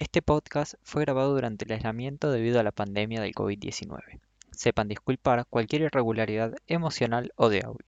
Este podcast fue grabado durante el aislamiento debido a la pandemia del COVID-19. Sepan disculpar cualquier irregularidad emocional o de audio.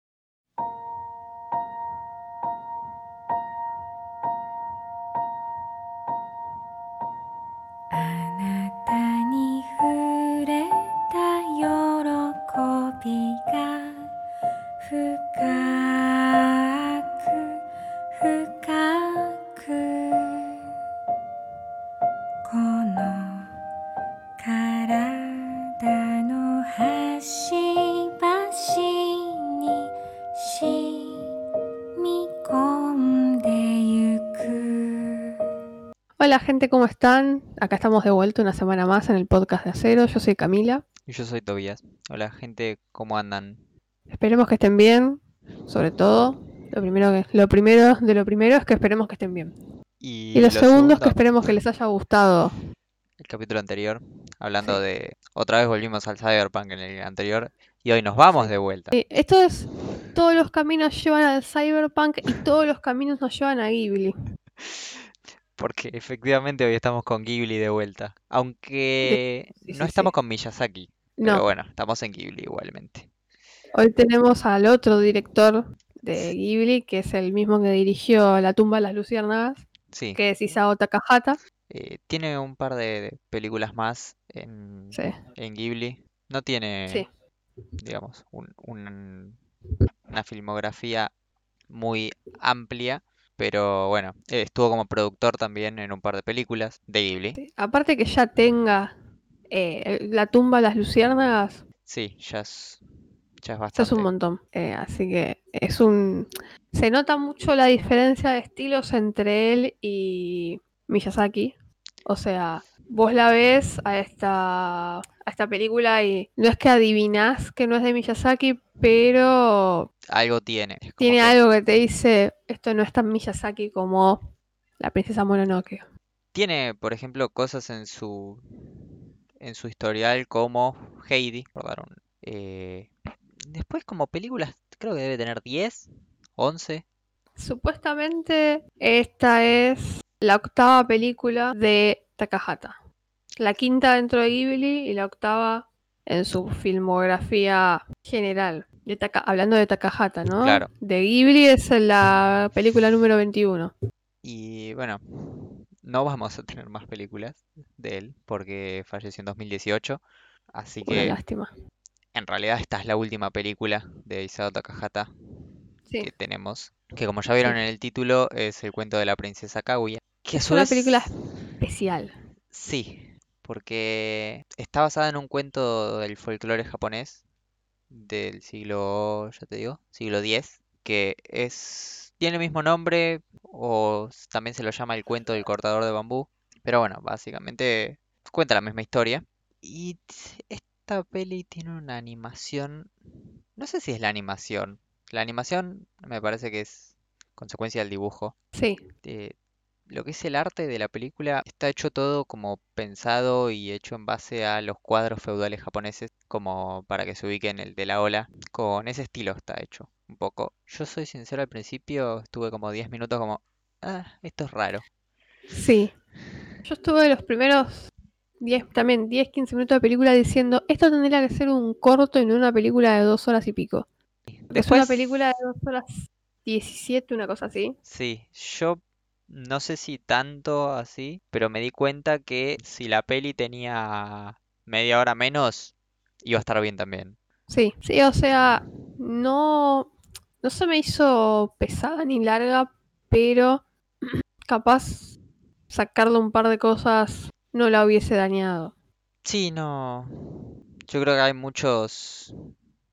¿Cómo están? Acá estamos de vuelta una semana más en el podcast de Acero. Yo soy Camila. Y yo soy Tobías. Hola gente, ¿cómo andan? Esperemos que estén bien, sobre todo. Lo primero, que, lo primero de lo primero es que esperemos que estén bien. Y, Y lo, segundo es que segundo, esperemos que les haya gustado. el capítulo anterior, hablando Sí. de... Otra vez volvimos al Cyberpunk en el anterior y hoy nos vamos de vuelta. Sí, esto es, todos los caminos llevan al Cyberpunk y todos los caminos nos llevan a Ghibli. Porque efectivamente hoy estamos con Ghibli de vuelta. Aunque sí, no sí, estamos sí. con Miyazaki. Pero No, bueno, estamos en Ghibli igualmente. hoy tenemos al otro director de Ghibli, que es el mismo que dirigió La tumba de las luciérnagas, Sí. que es Isao Takahata. Eh, tiene un par de películas más en, Ghibli. No tiene, digamos, un- un- una filmografía muy amplia, pero bueno, estuvo como productor también en un par de películas de Ghibli. Aparte que ya tenga eh, la tumba de las luciérnagas, Sí, ya es, ya es ya es un bastante. montón. Eh, así que es un... Se nota mucho la diferencia de estilos entre él y Miyazaki. O sea, vos la ves a esta, a esta película y no es que adivinás que no es de Miyazaki, pero Algo tiene. tiene que algo que te dice, esto no es tan Miyazaki como la princesa Mononoke. tiene, por ejemplo, cosas en su en su historial como Heidi, eh, después como películas, creo que debe tener 10, 11. Supuestamente esta es la octava película de Takahata. La quinta dentro de Ghibli y la octava en su filmografía general. De Taka- hablando de Takahata, ¿no? Claro. De Ghibli es la película número 21. Y bueno, no vamos a tener más películas de él porque falleció en 2018. Así Una que lástima. en realidad esta es la última película de Isao Takahata Sí. que tenemos. Que como ya vieron Sí. en el título es el cuento de la princesa Kaguya. Que Es una vez, película especial. sí, porque está basada en un cuento del folclore japonés del siglo, ya te digo, siglo X, que es, tiene el mismo nombre o también se lo llama el cuento del cortador de bambú, pero bueno, básicamente cuenta la misma historia. Y esta peli tiene una animación, no sé si es la animación, la animación me parece que es consecuencia del dibujo. Sí. Eh, lo que es el arte de la película está hecho todo como pensado y hecho en base a los cuadros feudales japoneses, como para que se ubiquen el de la ola. Con ese estilo está hecho, un poco. Yo soy sincero, al principio estuve como 10 minutos como, ah, esto es raro. Sí. Yo estuve los primeros 10, también 10, 15 minutos de película diciendo, esto tendría que ser un corto y no una película de dos horas y pico. Porque es una Después, película de dos horas 17, una cosa así. sí, yo no sé si tanto así, pero me di cuenta que si la peli tenía media hora menos, iba a estar bien también. Sí, sí, o sea, no, no se me hizo pesada ni larga, pero capaz sacarle un par de cosas no la hubiese dañado. Sí, no. Yo creo que hay muchos,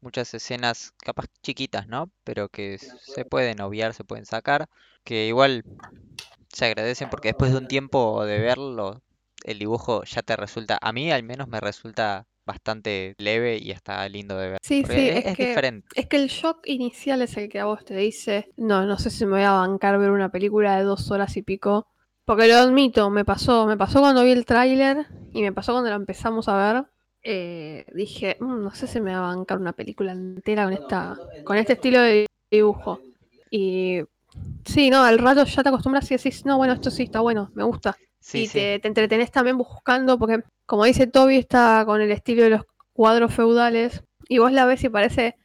muchas escenas, capaz chiquitas, ¿no? Pero que se pueden obviar, se pueden sacar, que igual se agradecen porque después de un tiempo de verlo, el dibujo ya te resulta, a mí al menos me resulta bastante leve y está lindo de ver. Sí, Porque sí, es, que diferente. Es que el shock inicial es el que a vos te dice, no, no sé si me voy a bancar ver una película de dos horas y pico. Porque lo admito, me pasó, me pasó cuando vi el tráiler y me pasó cuando lo empezamos a ver. eh, dije, "Mm, no sé si me va a bancar una película entera con esta, con este estilo de dibujo. Y sí, no, al rato ya te acostumbras y decís, no, bueno, esto sí está bueno, me gusta. Sí, y sí. te, te entretenés también buscando, porque como dice Toby, está con el estilo de los cuadros feudales, y vos la ves y parece,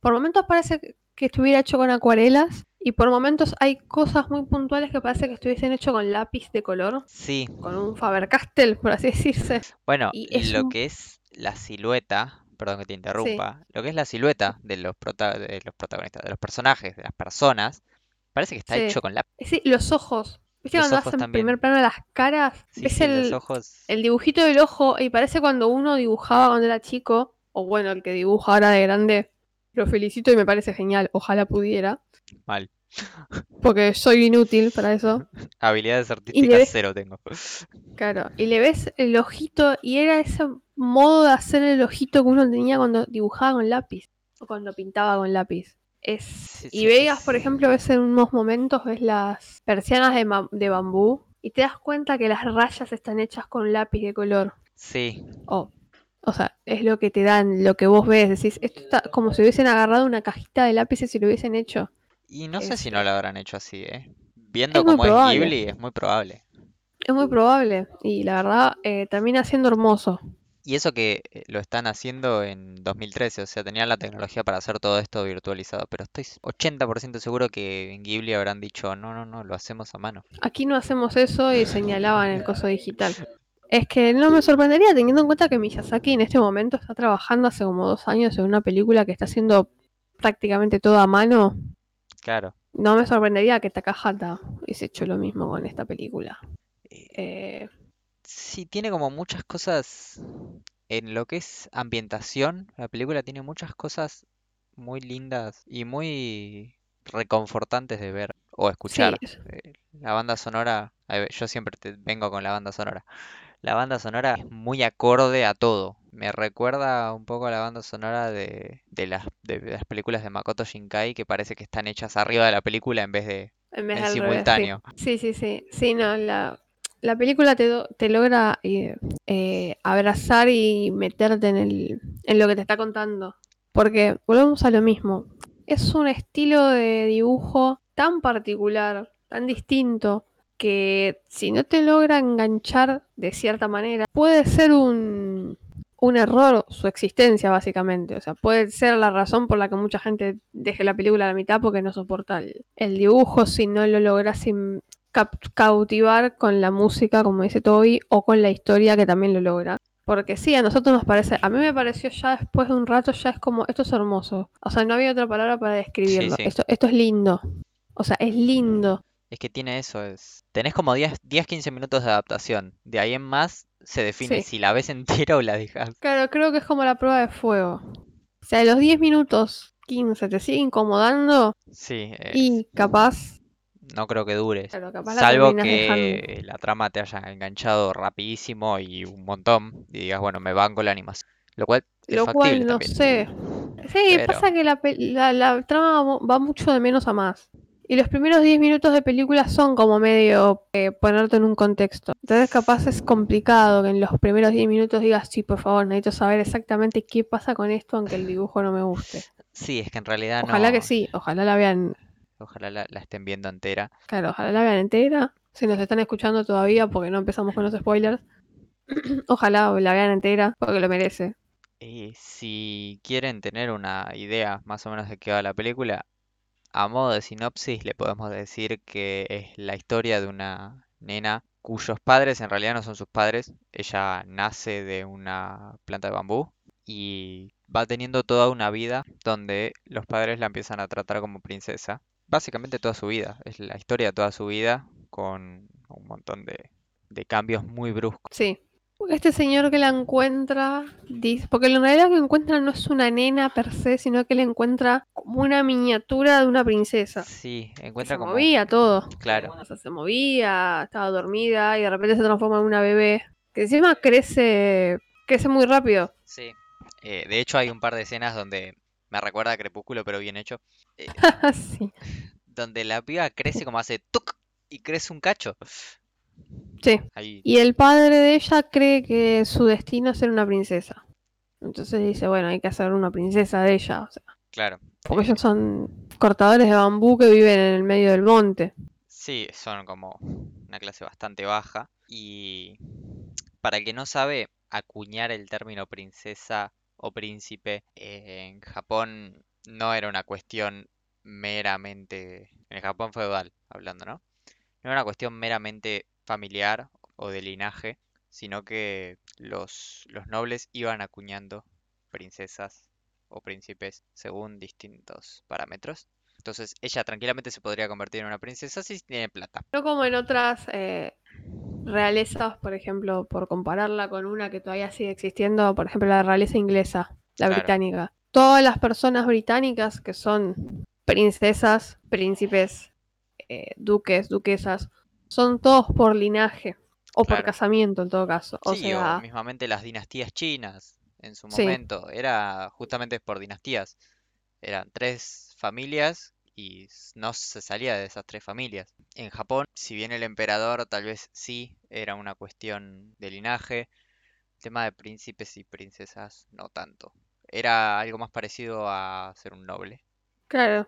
por momentos parece que estuviera hecho con acuarelas, y por momentos hay cosas muy puntuales que parece que estuviesen hecho con lápiz de color, Sí. con un Faber-Castell, por así decirse. Bueno, Y es lo un- que es la silueta, perdón que te interrumpa, lo que es la silueta de los, prota- de los protagonistas, de los personajes, de las personas, parece que está Sí. hecho con lápiz. Sí, los ojos. ¿Viste Los cuando ojos hacen también. primer plano las caras? Sí, ¿Ves sí, el, los ojos. el dibujito del ojo? Y parece cuando uno dibujaba cuando era chico, o bueno, el que dibuja ahora de grande, lo felicito y me parece genial. Ojalá pudiera, Mal. porque soy inútil para eso. Habilidades artísticas ves- cero tengo. Claro, y le ves el ojito, y era ese modo de hacer el ojito que uno tenía cuando dibujaba con lápiz, o cuando pintaba con lápiz. Es... Sí, y sí, veas, por ejemplo, ves en unos momentos, ves las persianas de, de bambú, y te das cuenta que las rayas están hechas con lápiz de color. Sí, O, o sea, es lo que te dan, lo que vos ves, decís, esto está como si hubiesen agarrado una cajita de lápices y lo hubiesen hecho. y no sé si no lo habrán hecho así, ¿eh? Viendo Es cómo es probable. Ghibli, es muy probable. Es muy probable, y la verdad, eh, termina siendo hermoso. Y eso que eh, lo están haciendo en 2013, o sea, tenían la tecnología para hacer todo esto virtualizado, pero estoy 80% seguro que en Ghibli habrán dicho, no, no, no, lo hacemos a mano. Aquí no hacemos eso y señalaban el coso digital. Es que no me sorprendería teniendo en cuenta que Miyazaki en este momento está trabajando hace como dos años en una película que está haciendo prácticamente toda a mano. Claro. No me sorprendería que Takahata hubiese hecho lo mismo con esta película. Eh, Eh, Sí, tiene como muchas cosas en lo que es ambientación. La película tiene muchas cosas muy lindas y muy reconfortantes de ver o escuchar. sí, Eh, La banda sonora, yo siempre te vengo con la banda sonora. La banda sonora es muy acorde a todo. Me recuerda un poco a la banda sonora de, de las, de las películas de Makoto Shinkai que parece que están hechas arriba de la película en vez de en vez en de al revés, sí. simultáneo. Sí, sí, sí. Sí, no, la, la película te, te logra eh, eh, abrazar y meterte en, el, en lo que te está contando. Porque volvemos a lo mismo. Es un estilo de dibujo tan particular, tan distinto, que si no te logra enganchar de cierta manera, puede ser un, un error su existencia, básicamente. O sea, puede ser la razón por la que mucha gente deje la película a la mitad porque no soporta el, el dibujo si no lo logras cap- cautivar con la música, como dice Toby, o con la historia que también lo logra. Porque sí, a nosotros nos parece, a mí me pareció ya después de un rato, ya es como, esto es hermoso. O sea, no había otra palabra para describirlo. sí. Esto, esto es lindo. O sea, es lindo. Es que tiene eso, es... Tenés como 10, 10-15 minutos de adaptación. De ahí en más se define Sí. si la ves entera o la dejas. Claro, creo que es como la prueba de fuego. O sea, los 10 minutos, 15, te sigue incomodando Sí, y capaz, no creo que dure. claro, capaz la Salvo dejando. que la trama te haya enganchado rapidísimo y un montón. Y digas, bueno, me banco la animación. Lo cual es Lo cual no también. sé. Sí, Pero- pasa que la, la- la trama va mu- va mucho de menos a más. Y los primeros 10 minutos de película son como medio eh, ponerte en un contexto. Entonces capaz es complicado que en los primeros 10 minutos digas, sí, por favor, necesito saber exactamente qué pasa con esto aunque el dibujo no me guste. Sí, es que en realidad Ojalá no. que sí, ojalá la vean, Ojalá la, la estén viendo entera. claro, ojalá la vean entera. Si nos están escuchando todavía porque no empezamos con los spoilers. ojalá la vean entera porque lo merece. Y si quieren tener una idea más o menos de qué va la película, a modo de sinopsis le podemos decir que es la historia de una nena cuyos padres en realidad no son sus padres. Ella nace de una planta de bambú y va teniendo toda una vida donde los padres la empiezan a tratar como princesa. Básicamente toda su vida, es la historia de toda su vida con un montón de, de cambios muy bruscos. Sí. Porque este señor que la encuentra, dice, porque en realidad lo que encuentra no es una nena per se, sino que le encuentra como una miniatura de una princesa. Sí, encuentra se como... movía todo. Claro. O sea, se movía, estaba dormida y de repente se transforma en una bebé. Que encima crece, crece muy rápido. Sí. Eh, de hecho, hay un par de escenas donde me recuerda a Crepúsculo, pero bien hecho. eh, sí. donde la piba crece como hace tuk y crece un cacho. Sí. Ahí, Y el padre de ella cree que su destino es ser una princesa. Entonces dice, bueno, hay que hacer una princesa de ella. O sea, claro. porque ellos son cortadores de bambú que viven en el medio del monte. Sí, son como una clase bastante baja. Y para el que no sabe, acuñar el término princesa o príncipe en Japón no era una cuestión meramente, en el Japón feudal hablando, ¿no? No era una cuestión meramente familiar o de linaje, sino que los, los nobles iban acuñando princesas o príncipes según distintos parámetros. Entonces ella tranquilamente se podría convertir en una princesa si tiene plata. No como en otras eh, realezas, por ejemplo, por compararla con una que todavía sigue existiendo, por ejemplo, la realeza inglesa, la Claro. británica. Todas las personas británicas que son princesas, príncipes, eh, duques, duquesas, son todos por linaje o por casamiento en todo caso. O Sí, o mismamente las dinastías chinas en su Sí. momento, era justamente por dinastías. Eran tres familias y no se salía de esas tres familias. En Japón, si bien el emperador tal vez sí era una cuestión de linaje, el tema de príncipes y princesas no tanto. Era algo más parecido a ser un noble. claro,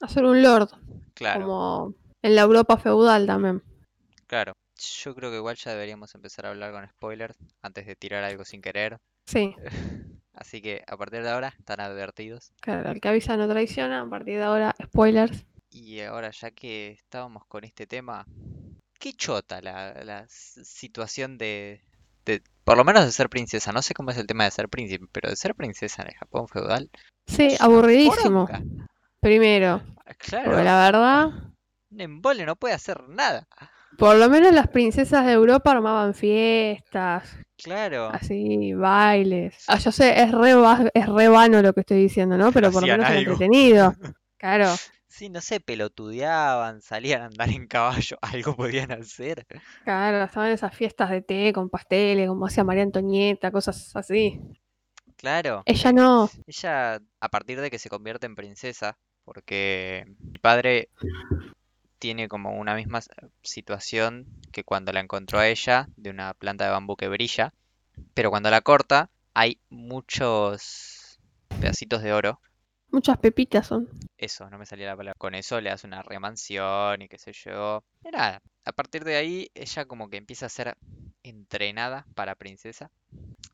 hacer un lord, Claro, como en la Europa feudal también. claro. Yo creo que igual ya deberíamos empezar a hablar con spoilers antes de tirar algo sin querer. Sí, Así que a partir de ahora están advertidos. claro, el que avisa no traiciona, a partir de ahora, spoilers. Y ahora, ya que estábamos con este tema, qué chota la, situación de, de, por lo menos de ser princesa. No sé cómo es el tema de ser príncipe, pero de ser princesa en el Japón feudal. Sí, aburridísimo. Primero, porque Claro, la verdad, un embole no puede hacer nada. Por lo menos las princesas de Europa armaban fiestas, Claro, así, bailes. Ah, yo sé, es re, es re vano lo que estoy diciendo, ¿no? Pero por lo menos algo. entretenido. Claro, sí, no sé, pelotudeaban, salían a andar en caballo, algo podían hacer. claro, estaban esas fiestas de té con pasteles, como hacía María Antonieta, cosas así. Claro. Ella no, Ella, a partir de que se convierte en princesa, porque el padre tiene como una misma situación que cuando la encontró a ella, de una planta de bambú que brilla, pero cuando la corta hay muchos pedacitos de oro. muchas pepitas son. Eso, no me salía la palabra. Con eso le hace una remansión y qué sé yo. Y nada, a partir de ahí ella como que empieza a ser entrenada para princesa.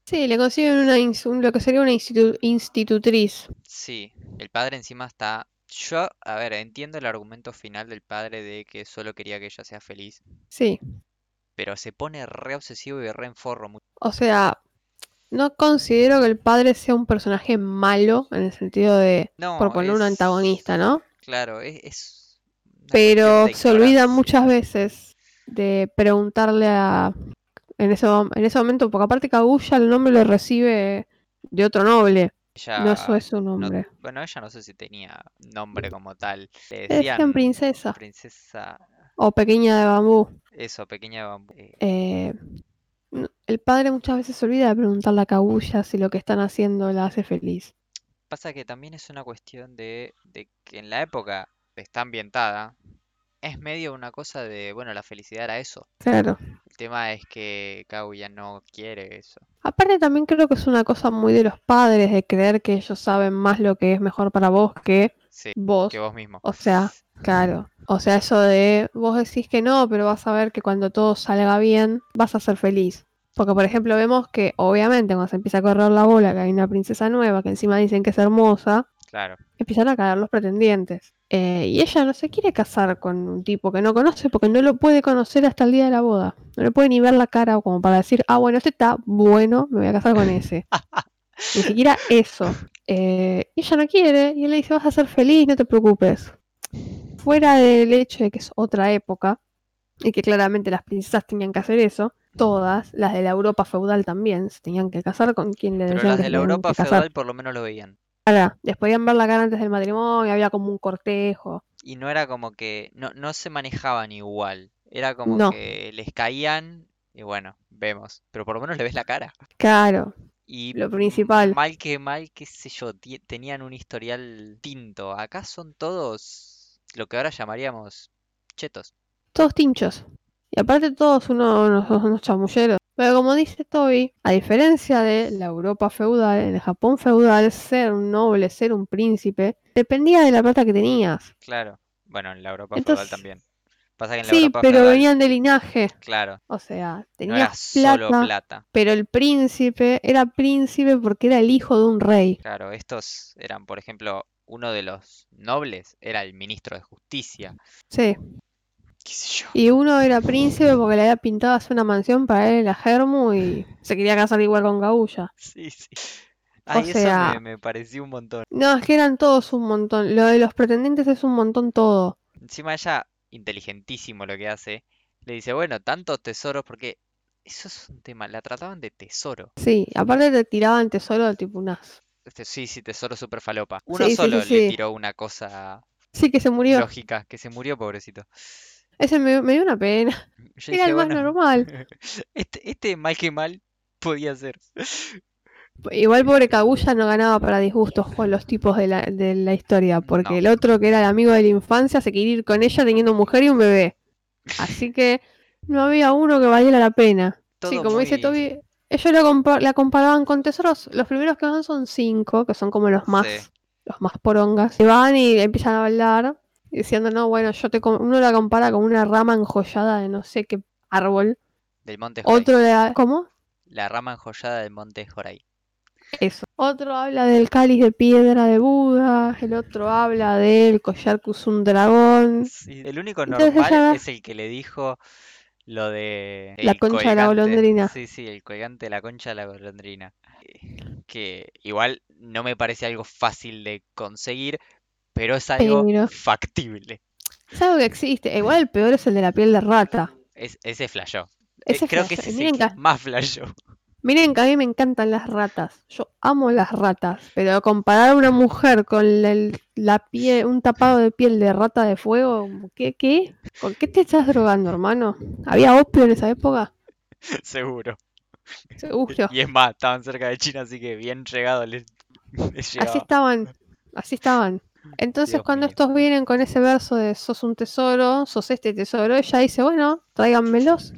Sí, le consiguen una, lo que sería una institu- institutriz. Sí, el padre encima está... Yo, a ver, entiendo el argumento final del padre de que solo quería que ella sea feliz, Sí, pero se pone re obsesivo y re enforro. mu- o sea, no considero que el padre sea un personaje malo en el sentido de, No, por poner un es- antagonista, ¿no? Claro, es, es una Pero cuestión de se olvida ignorancia. muchas veces de preguntarle a... En ese, mom- en ese momento, porque aparte Kaguya el nombre lo recibe de otro noble, Ella, no es su no- nombre. bueno, ella no sé si tenía nombre como tal. Le decían princesa princesa, o pequeña de bambú. eso, pequeña de bambú. Eh, Eh, el padre muchas veces se olvida de preguntarle a Kaguya si lo que están haciendo la hace feliz. Pasa que también es una cuestión de, de que en la época está ambientada, es medio una cosa de, bueno, la felicidad era eso. Claro. Tema es que Kaguya no quiere eso. Aparte también creo que es una cosa muy de los padres de creer que ellos saben más lo que es mejor para vos que Sí, vos. que vos mismo. O sea, claro. O sea, eso de vos decís que no, pero vas a ver que cuando todo salga bien, vas a ser feliz. Porque, por ejemplo, vemos que obviamente cuando se empieza a correr la bola, que hay una princesa nueva, que encima dicen que es hermosa, Claro, empiezan a caer los pretendientes. Eh, y ella no se quiere casar con un tipo que no conoce porque no lo puede conocer hasta el día de la boda. No le puede ni ver la cara como para decir, ah, bueno, este está bueno, me voy a casar con ese. Ni siquiera eso. Eh, y ella no quiere, y él le dice, vas a ser feliz, no te preocupes. Fuera del hecho de que es otra época, y que claramente las princesas tenían que hacer eso, todas, las de la Europa feudal también, se tenían que casar con quien le pero las que de la Europa feudal por lo menos lo veían. Ahora, les podían ver la cara antes del matrimonio, había como un cortejo. Y no era como que, no, no se manejaban igual. Era como No. que les caían y bueno, vemos. Pero por lo menos le ves la cara. Claro, Y lo principal. mal que mal, qué sé yo, tenían un historial tinto. Acá son todos lo que ahora llamaríamos chetos. Todos tinchos. Y aparte todos unos, unos, unos chamulleros. Pero como dice Toby, a diferencia de la Europa feudal, en el Japón feudal, ser un noble, ser un príncipe, dependía de la plata que tenías. Claro. Bueno, en la Europa feudal también. Pasa que en la Sí, Europa pero feudal, venían de linaje. claro, O sea, no era tenías solo plata, plata. pero el príncipe era príncipe porque era el hijo de un rey. Claro, estos eran, por ejemplo, uno de los nobles era el ministro de justicia, Sí. Qué sé yo. Y uno era príncipe porque le había pintado hacer una mansión para él en la Germu y se quería casar igual con Gabulla. Sí, sí. Ay, eso sea- me, me pareció un montón. No, es que eran todos un montón. Lo de los pretendientes es un montón todo. Encima ella, inteligentísimo lo que hace, le dice, bueno, tantos tesoros, porque eso es un tema, la trataban de tesoro. Sí, aparte te tiraban tesoro tipo unas. Este, sí, sí, tesoro super falopa. Uno Sí, solo sí, le tiró una cosa Sí, que se murió. lógica, que se murió, pobrecito. Ese me, me dio una pena. Yo Era dije, el más bueno, normal. este, este mal que mal podía ser. Igual pobre Kaguya no ganaba para disgustos con los tipos de la, de la historia, porque No. el otro que era el amigo de la infancia se quería ir con ella teniendo mujer y un bebé. Así que no había uno que valiera la pena. sí, como dice Toby, ellos la, compa- la comparaban con tesoros. Los primeros que van son cinco, que son como los más, Sí. los más porongas. Se van y empiezan a hablar, diciendo, no, bueno, yo te com-". uno la compara con una rama enjollada de no sé qué árbol. Del monte Joray. Otro la, ¿cómo? La rama enjollada del monte Joray. Eso. Otro habla del cáliz de piedra de Buda, el otro habla del collar que usó un dragón. Sí, el único normal ella- es el que le dijo lo de La concha de la golondrina. Sí, sí, el colgante de la concha de la golondrina. Eh, Que igual no me parece algo fácil de conseguir, pero es algo Pero- factible. Es algo que existe. Igual el peor es el de la piel de rata. Es, ese flashó. Eh, Ese creo que ese es el más flashó. Miren que a mí me encantan las ratas. Yo amo las ratas. Pero comparar a una mujer con el- la piel, un tapado de piel de rata de fuego, ¿qué? ¿Qué? ¿Con qué te estás drogando, hermano? ¿Había opio en esa época? Seguro. Seguro. Y es más, estaban cerca de China, así que bien llegado les, les Así estaban, así estaban. Entonces Dios cuando mío. estos vienen con ese verso de sos un tesoro, sos este tesoro, ella dice, bueno, tráiganmelos.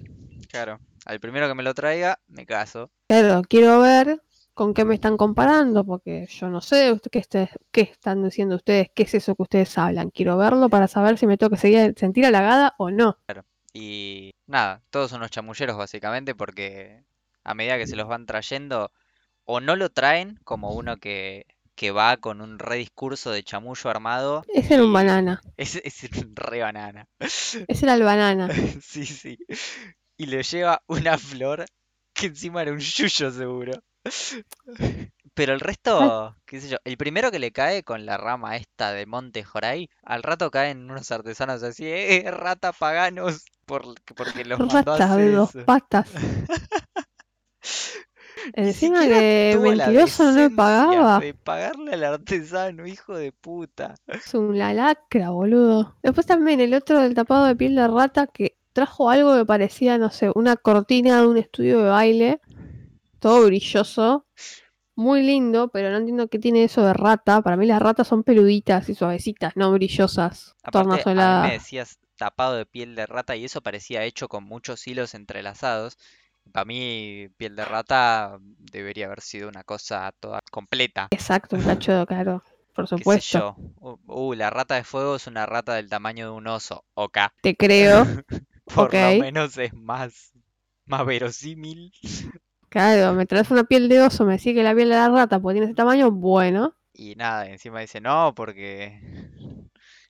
Claro. Al primero que me lo traiga, me caso. Claro, quiero ver con qué me están comparando, porque yo no sé qué, este- qué están diciendo ustedes, qué es eso que ustedes hablan. Quiero verlo para saber si me tengo que seguir, sentir halagada o no. Y nada, todos unos chamulleros básicamente porque a medida que se los van trayendo, o no lo traen como uno que, que va con un rediscurso de chamullo armado. Ese era un banana. Es, es un re banana. Ese era el banana. Sí, sí. Y le lleva una flor que encima era un yuyo seguro. Pero el resto, qué sé yo, el primero que le cae con la rama esta de Monte Joray, al rato caen unos artesanos así, eh, rata paganos, por, porque los mandó a de dos eso. patas. Ni Encima que mentiroso no le pagaba. De pagarle al artesano, hijo de puta. Es una lacra, boludo. Después también el otro del tapado de piel de rata que trajo algo que parecía, no sé, una cortina de un estudio de baile. Todo brilloso. Muy lindo, pero no entiendo qué tiene eso de rata. Para mí las ratas son peluditas y suavecitas, no brillosas. Aparte, a mí me decías tapado de piel de rata y eso parecía hecho con muchos hilos entrelazados. Para mí, piel de rata debería haber sido una cosa toda completa. Exacto, un cacho, claro. Por ¿Qué sé supuesto. yo? Uh, la rata de fuego es una rata del tamaño de un oso. Ok. Te creo. Por lo menos es más, más verosímil. Claro, me traes una piel de oso, me decís que la piel de la rata pues tiene ese tamaño, bueno. Y nada, encima dice no, porque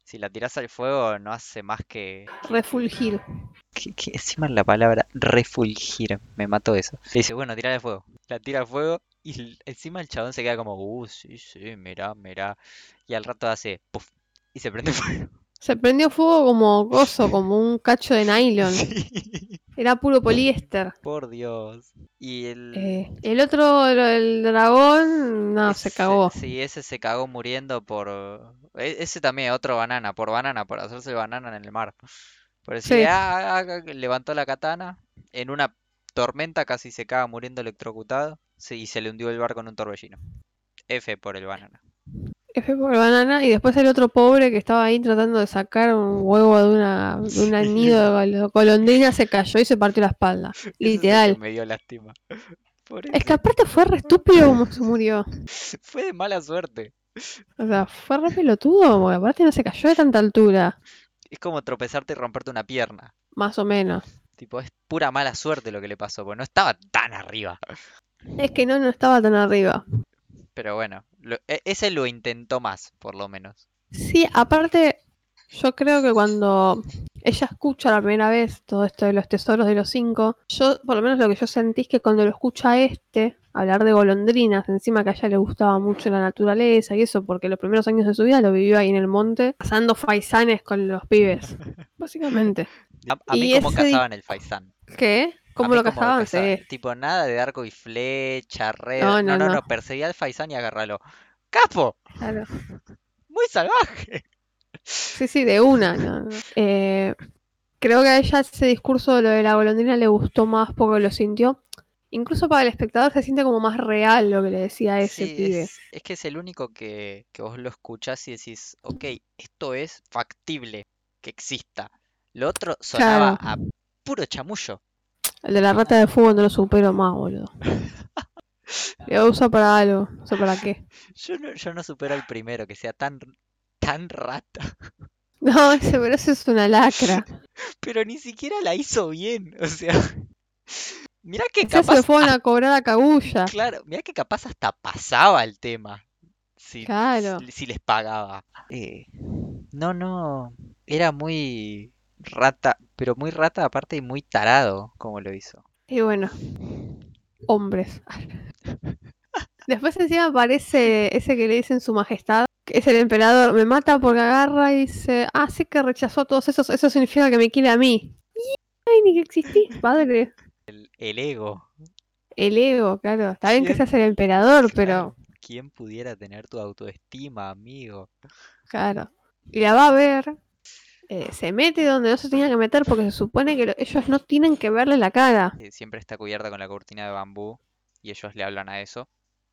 si la tiras al fuego no hace más que. Refulgir. que, que encima la palabra refulgir, me mató eso. Le dice, bueno, tira al fuego. La tira al fuego y encima el chabón se queda como, uh, sí, sí, mirá, mirá. Y al rato hace, puff, y se prende fuego. Se prendió fuego como gozo, como un cacho de nylon. Sí, Era puro poliéster. por Dios. Y el. Eh, el otro, el, el dragón, no, se cagó. Sí, ese se cagó muriendo por. e- Ese también, otro banana, por banana, por hacerse banana en el mar. Por decir, Sí. "Ah, ah, ah", levantó la katana. En una tormenta casi se caga muriendo electrocutado. y se le hundió el barco en un torbellino. F por el banana. F por banana. Y después el otro pobre que estaba ahí tratando de sacar un huevo de una, de Sí. nido de gol- golondrina se cayó y se partió la espalda. Literal. me dio lástima. Es que aparte fue re estúpido como se murió. Fue de mala suerte. O sea, fue re pelotudo, porque aparte no se cayó de tanta altura. es como tropezarte y romperte una pierna. Más o menos. Tipo, es pura mala suerte lo que le pasó, porque no estaba tan arriba. Es que no, no estaba tan arriba. Pero bueno, lo- e- ese lo intentó más, por lo menos. Sí, aparte, yo creo que cuando ella escucha la primera vez todo esto de los tesoros de los cinco, yo, por lo menos lo que yo sentí es que cuando lo escucha a este hablar de golondrinas, encima que a ella le gustaba mucho la naturaleza y eso, porque los primeros años de su vida lo vivió ahí en el monte, pasando faisanes con los pibes, básicamente. A, a mí Y como ese cazaban el faisán. ¿Qué? ¿Cómo lo cazaban? Sí. Tipo, nada de arco y flecha, red. No, No, no, no, no, al faisán y agárralo. ¡Capo! Claro. Muy salvaje. Sí, sí, de una. no. Eh, creo que a ella ese discurso de lo de la golondrina le gustó más porque lo sintió. Incluso para el espectador se siente como más real lo que le decía a ese Sí, pibe. es, es que es el único que, que vos lo escuchás y decís, ok, esto es factible que exista. Lo otro sonaba a puro chamullo. El de la rata de fuego no lo supero más, boludo. Lo usa para algo, no sé para qué. Yo no, yo no supero al primero, que sea tan, tan rata. No, ese, pero ese es una lacra. Pero ni siquiera la hizo bien. O sea, mirá que Ya se capaz, lo fueron a cobrar a Kaguya. claro, mirá que capaz hasta pasaba el tema. Si, Claro. si, si les pagaba. Eh, no, no, era muy rata, pero muy rata aparte y muy tarado como lo hizo. Y bueno, hombres. Después encima aparece ese que le dicen su majestad, que es el emperador. Me mata porque agarra y dice, ah, sí que rechazó a todos esos, eso significa que me quiere a mí. Ay, ni que existís, padre. El, el ego. El ego, claro. Está bien que seas el emperador, Claro. pero ¿Quién pudiera tener tu autoestima, amigo? claro. Y la va a ver. Eh, se mete donde no se tenía que meter porque se supone que lo- ellos no tienen que verle la cara. Siempre está cubierta con la cortina de bambú y ellos le hablan a eso.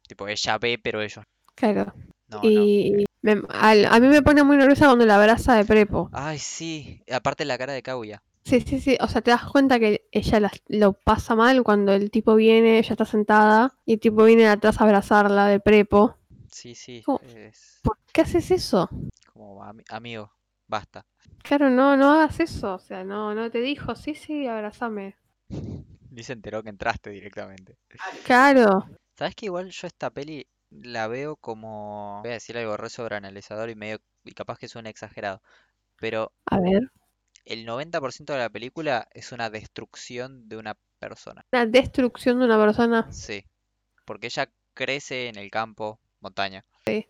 Tipo, ella ve, pero ellos Claro. no, no. y me- al- a mí me pone muy nerviosa cuando la abraza de prepo. Ay, sí. Aparte la cara de Kaguya. Sí, sí, sí. O sea, te das cuenta que ella lo pasa mal cuando el tipo viene, ella está sentada, y el tipo viene de atrás a abrazarla de prepo. Sí, sí. ¿Por qué haces eso? como, "Ami- amigo, basta. Claro, no, no hagas eso. O sea, no, no te dijo, sí, sí, abrázame. Ni se enteró que entraste directamente. Claro. ¿Sabes que igual yo esta peli la veo como... Voy a decir algo re sobreanalizador y medio... Y capaz que suena exagerado. Pero A ver. el 90% de la película es una destrucción de una persona. La destrucción de una persona. Sí. Porque ella crece en el campo, montaña. Sí.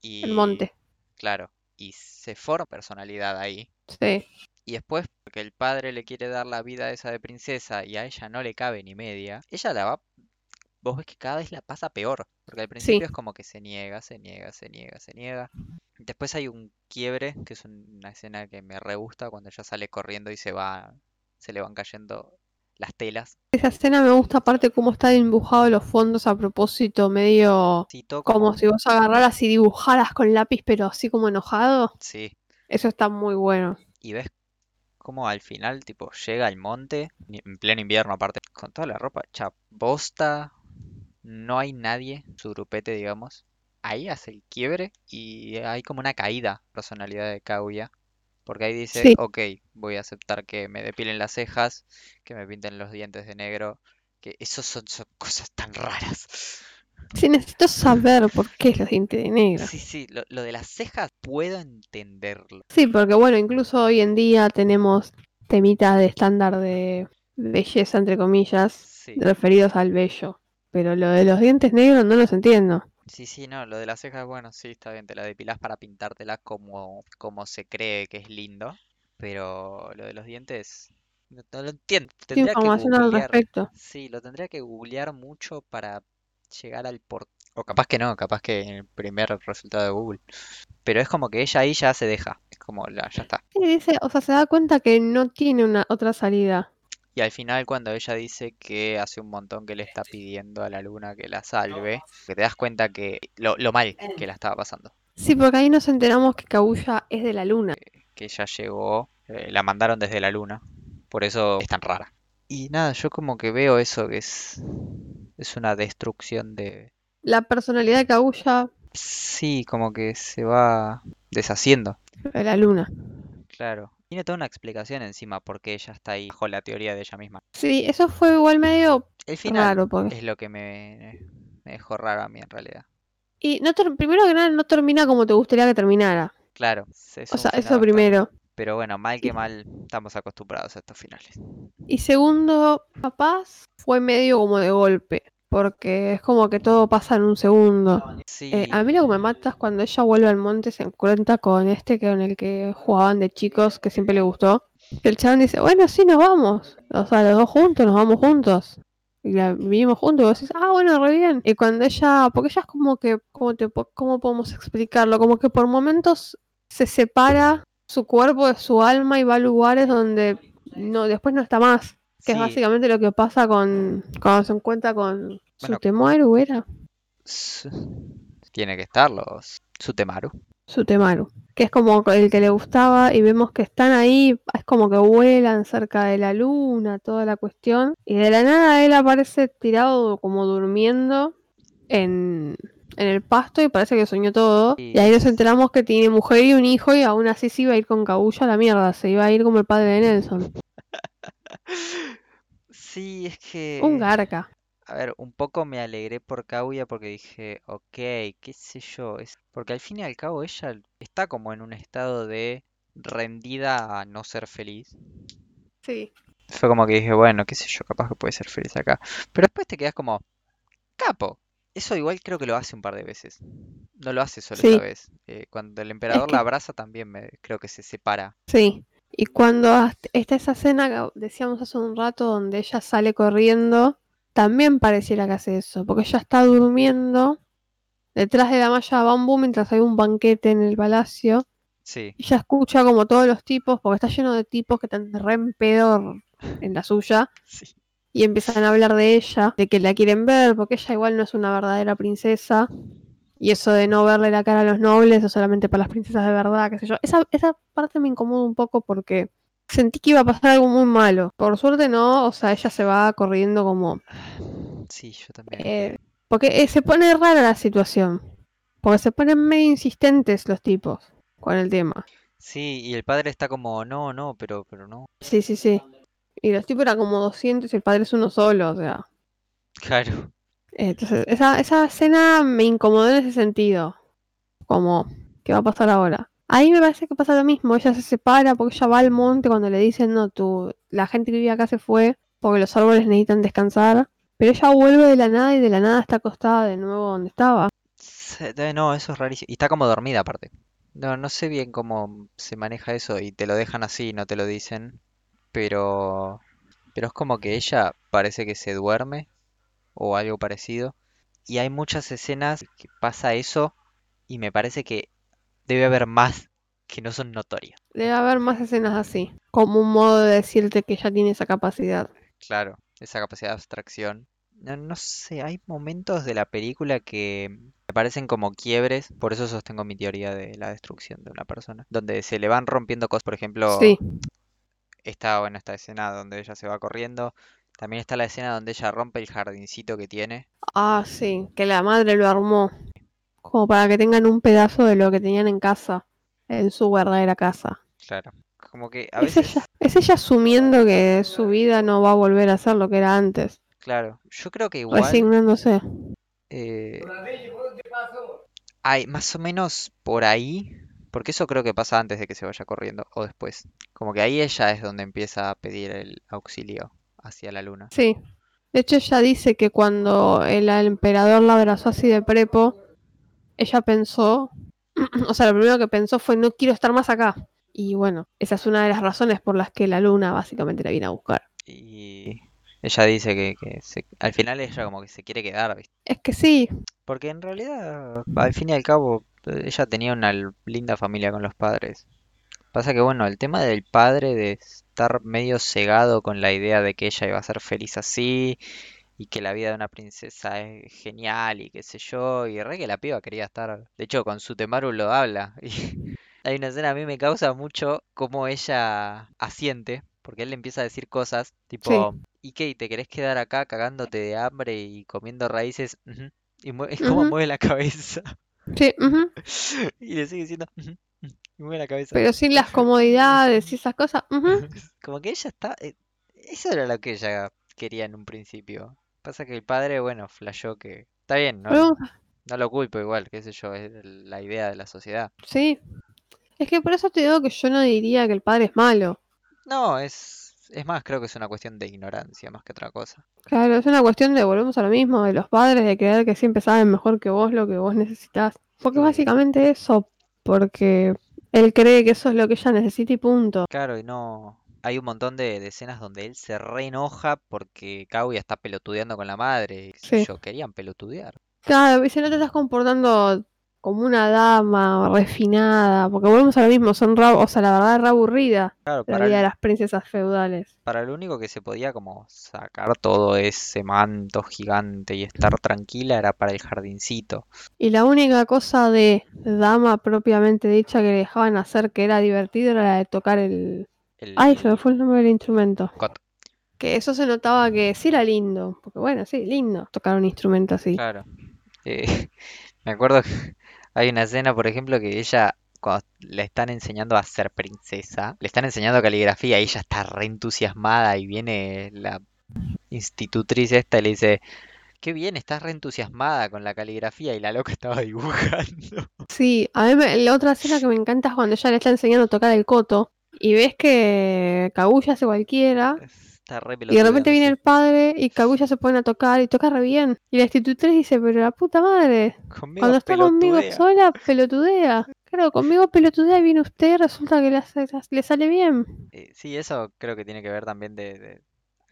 Y... El monte. Claro. Y se forma personalidad ahí. Sí. Y después, porque el padre le quiere dar la vida esa de princesa y a ella no le cabe ni media, ella la va... Vos ves que cada vez la pasa peor. Porque al principio es como que se niega, se niega, se niega, se niega. Después hay un quiebre, que es una escena que me re gusta, cuando ella sale corriendo y se va... Se le van cayendo las telas. Esa escena me gusta aparte cómo están dibujados los fondos a propósito, medio Sí, como como... si vos agarraras y dibujaras con lápiz, pero así como enojado. Sí. Eso está muy bueno. Y ves cómo al final, tipo, llega al monte, en pleno invierno aparte, con toda la ropa hecha bosta, no hay nadie, su grupete, digamos. Ahí hace el quiebre y hay como una caída personalidad de Kaguya. Porque ahí dice, Sí. ok, voy a aceptar que me depilen las cejas, que me pinten los dientes de negro, que esos son, son cosas tan raras. Sí, necesito saber por qué es los dientes de negro. Sí, sí, lo, lo de las cejas puedo entenderlo. Sí, porque bueno, incluso hoy en día tenemos temitas de estándar de belleza, entre comillas, Sí. referidos al vello. Pero lo de los dientes negros no los entiendo. Sí, sí, no, lo de las cejas, bueno, sí, está bien, te la depilás para pintártela como, como se cree que es lindo, pero lo de los dientes, no, no lo entiendo, tendría que información al googlear, respecto. sí, lo tendría que googlear mucho para llegar al por... O capaz que no, capaz que en el primer resultado de Google, pero es como que ella ahí ya se deja, es como, la, ya está. Sí, dice, o sea, se da cuenta que no tiene una otra salida. Y al final cuando ella dice que hace un montón que le está pidiendo a la luna que la salve, que te das cuenta que lo, lo mal que la estaba pasando. Sí, porque ahí nos enteramos que Kaguya es de la luna. que ella llegó, eh, la mandaron desde la luna, por eso es tan rara. Y nada, yo como que veo eso, que es, es una destrucción de... La personalidad de Kaguya Sí, como que se va deshaciendo, de la luna. claro. Tiene toda una explicación encima por qué ella está ahí bajo la teoría de ella misma. Sí, eso fue igual medio El final raro, porque... es lo que me, me dejó raro a mí en realidad. Y no primero que nada, no termina como te gustaría que terminara. Claro, es O sea, eso primero. Pero bueno, mal que mal, estamos acostumbrados a estos finales. Y segundo, capaz fue medio como de golpe. Porque es como que todo pasa en un segundo. Sí, Eh, a mí lo que me mata es cuando ella vuelve al monte se encuentra con este que con el que jugaban de chicos, que siempre le gustó. Que el chabón dice, bueno, sí, nos vamos. O sea, los dos juntos, nos vamos juntos. Y la vivimos juntos. Y vos decís, ah, bueno, re bien. Y cuando ella, porque ella es como que, ¿cómo, te, cómo podemos explicarlo? Como que por momentos se separa su cuerpo de su alma y va a lugares donde no, después no está más. Que es básicamente lo que pasa con cuando se encuentra con Bueno. Sutemaru, ¿era? tiene que estar los Sutemaru. Sutemaru, que es como el que le gustaba y vemos que están ahí, es como que vuelan cerca de la luna, toda la cuestión, y de la nada él aparece tirado como durmiendo en, en el pasto y parece que soñó todo, Sí. y ahí nos enteramos que tiene mujer y un hijo y aún así se iba a ir con Kaguya a la mierda, se iba a ir como el padre de Nelson, Sí, es que... un garca. A ver, un poco me alegré por Kaguya porque dije, ok, qué sé yo, es porque al fin y al cabo ella está como en un estado de rendida a no ser feliz. Sí. Fue como que dije, bueno, qué sé yo, capaz que puede ser feliz acá. Pero después te quedas como, capo. Eso igual creo que lo hace un par de veces. No lo hace solo Sí. esa vez. Eh, cuando el emperador que- la abraza también me, creo que se separa. Sí, y cuando está esa escena que decíamos hace un rato donde ella sale corriendo, también pareciera que hace eso, porque ella está durmiendo detrás de la malla de bambú mientras hay un banquete en el palacio. Sí, Y ella escucha como todos los tipos, porque está lleno de tipos que están re en pedo en la suya, sí. y empiezan a hablar de ella, de que la quieren ver, porque ella igual no es una verdadera princesa. Y eso de no verle la cara a los nobles es solamente para las princesas de verdad, qué sé yo. Esa, esa parte me incomoda un poco porque sentí que iba a pasar algo muy malo. Por suerte no, o sea, ella se va corriendo como... Sí, yo también. eh, que- porque eh, se pone rara la situación. Porque se ponen medio insistentes los tipos con el tema. Sí, y el padre está como, no, no, pero, pero no. Sí, sí, sí. Y los tipos eran como 200 y el padre es uno solo, o sea... Claro. Entonces, esa, esa escena me incomodó en ese sentido. Como, ¿qué va a pasar ahora? Ahí me parece que pasa lo mismo. Ella se separa porque ella va al monte cuando le dicen, no, tú, la gente que vive acá se fue porque los árboles necesitan descansar. Pero ella vuelve de la nada y de la nada está acostada de nuevo donde estaba. No, eso es rarísimo. Y está como dormida aparte. No, no sé bien cómo se maneja eso y te lo dejan así, no te lo dicen. Pero, pero es como que ella parece que se duerme o algo parecido. Y hay muchas escenas que pasa eso y me parece que debe haber más que no son notorias. Debe haber más escenas así. Como un modo de decirte que ella tiene esa capacidad. Claro, esa capacidad de abstracción. No, no sé, hay momentos de la película que me parecen como quiebres, por eso sostengo mi teoría de la destrucción de una persona, donde se le van rompiendo cosas, por ejemplo, Sí, está bueno esta escena donde ella se va corriendo, también está la escena donde ella rompe el jardincito que tiene, ah, sí, que la madre lo armó. Como para que tengan un pedazo de lo que tenían en casa. En su verdadera casa. claro, como que a Es veces, ella, es ella asumiendo que su vida no va a volver a ser lo que era antes, claro, yo creo que igual resignándose. eh, hay más o menos por ahí, porque eso creo que pasa antes de que se vaya corriendo o después, como que ahí ella es donde empieza a pedir el auxilio hacia la luna. Sí. De hecho, ella dice que cuando el, emperador la abrazó así de prepo, ella pensó, o sea, lo primero que pensó fue no quiero estar más acá. Y bueno, esa es una de las razones por las que la luna básicamente la viene a buscar. Y ella dice que, que se- al final ella como que se quiere quedar, ¿viste? Es que sí, Porque en realidad, al fin y al cabo, ella tenía una linda familia con los padres. Pasa que, bueno, el tema del padre de estar medio cegado con la idea de que ella iba a ser feliz así y que la vida de una princesa es genial y qué sé yo, y re que la piba quería estar. De hecho, con Sutemaru lo habla. Y hay una escena a mí me causa mucho cómo ella asiente, porque él le empieza a decir cosas tipo, ¿y qué? ¿Y ¿Te querés quedar acá cagándote de hambre y comiendo raíces? Ujú". Y mue- es como mueve la cabeza sí, y le sigue diciendo, Pero sin las comodidades y esas cosas. Como que ella está... eh, Eso era lo que ella quería en un principio. Pasa que el padre, bueno, flashó que... Está bien, no, Pero, no lo culpo igual, qué sé yo, es la idea de la sociedad. sí. Es que por eso te digo que yo no diría que el padre es malo. No, es... Es más, creo que es una cuestión de ignorancia más que otra cosa. Claro, es una cuestión de, volvemos a lo mismo, de los padres, de creer que siempre saben mejor que vos lo que vos necesitas. Porque básicamente eso, porque él cree que eso es lo que ella necesita y punto. Claro, y no... Hay un montón de, de escenas donde él se re enoja porque Kaguya está pelotudeando con la madre. Sí. yo, querían pelotudear. Claro, y si no te estás comportando como una dama refinada, porque volvemos a lo mismo, son ra- o sea, la verdad re aburrida Claro, la para vida de el, las princesas feudales. para lo único que se podía como sacar todo ese manto gigante y estar tranquila era para el jardincito. Y la única cosa de dama propiamente dicha que le dejaban hacer que era divertido era la de tocar el... Ay, se me fue el nombre del instrumento. cot, Que eso se notaba que sí era lindo, porque bueno, sí, lindo tocar un instrumento así. claro. Eh, me acuerdo que hay una escena, por ejemplo, que ella, cuando le están enseñando a ser princesa, le están enseñando caligrafía y ella está re entusiasmada y viene la institutriz esta y le dice, qué bien, estás re entusiasmada con la caligrafía y la loca estaba dibujando. Sí, a mí me- la otra escena que me encanta es cuando ella le está enseñando a tocar el coto y ves que Kaguya hace cualquiera Está re y de repente viene el padre y Kaguya se pone a tocar y toca re bien. Y la institutriz dice, pero la puta madre, Conmigo cuando está conmigo sola, pelotudea. Claro, conmigo pelotudea y viene usted resulta que le, hace- le sale bien. Eh, sí, eso creo que tiene que ver también de, de-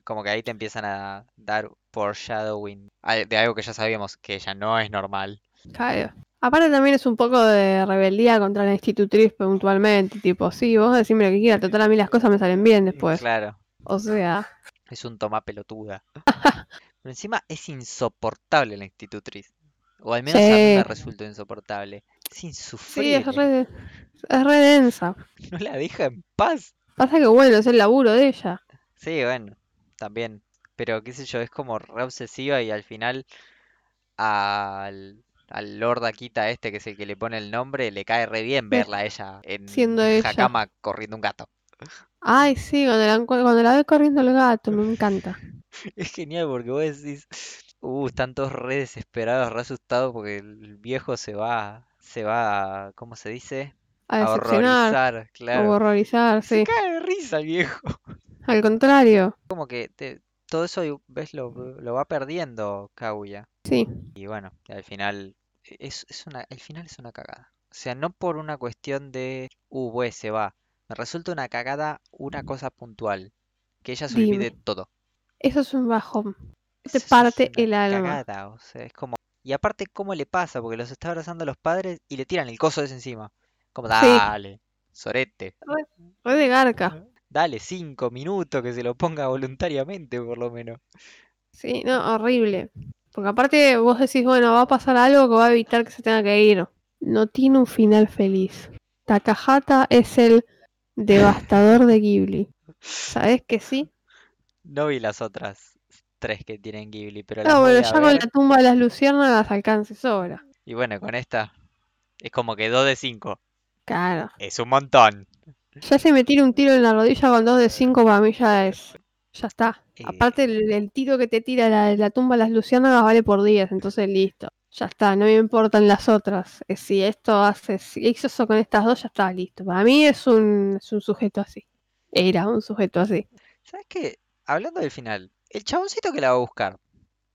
como que ahí te empiezan a dar foreshadowing de algo que ya sabíamos que ella no es normal. Claro. Aparte también es un poco de rebeldía contra la institutriz puntualmente, tipo, sí, vos decime lo que quieras, total a mí las cosas me salen bien después. Claro, O sea, es un toma pelotuda. Pero encima es insoportable la institutriz. O al menos a mí me Sí. resultó insoportable. Es sí, insufrible. es re, es re densa. No la deja en paz. Pasa que bueno, es el laburo de ella. Sí, bueno, también. Pero qué sé yo, es como re obsesiva y al final al, al Lord Akita este, que es el que le pone el nombre, le cae re bien verla a ella en Siendo ella. Hakama corriendo un gato. Ay, sí, cuando la, cuando la ve corriendo el gato, me encanta. Es genial porque vos decís, uh, están todos re desesperados, re asustados porque el viejo se va, se va, ¿cómo se dice? A A horrorizar, claro. horrorizar, Se sí. cae de risa el viejo. Al contrario, Como que te- todo eso, ves, lo, lo va perdiendo Kaguya. sí. Y bueno, al final es, es una, el final es una cagada. O sea, no por una cuestión de, uh, güey, se va. Me resulta una cagada una cosa puntual. Que ella se olvide todo. Eso es un bajón. Te Eso es parte una el alma. cagada, o sea, es como... Y aparte, ¿cómo le pasa? Porque los está abrazando a los padres y le tiran el coso ese encima. Como, Sí. dale, sorete. Re de garca. Dale cinco minutos que se lo ponga voluntariamente, por lo menos. Sí, no, horrible. Porque aparte vos decís, bueno, va a pasar algo que va a evitar que se tenga que ir. No tiene un final feliz. Takahata es el devastador de Ghibli. ¿Sabes que sí? No vi las otras tres que tienen Ghibli, pero No, bueno, ya con la tumba de las luciérnagas alcance sobra. Y bueno, con esta es como que 2 de 5. Claro. Es un montón. Ya se me tira un tiro en la rodilla con 2 de 5 para mí ya es. Ya está. Eh. Aparte el, el tiro que te tira la, la tumba de las luciérnagas vale por 10, entonces listo. Ya está, no me importan las otras. Eh, Si esto hace, si hizo eso con estas dos, ya está, listo. Para mí es un, es un sujeto así. Era un sujeto así. ¿Sabes qué? Hablando del final, el chaboncito que la va a buscar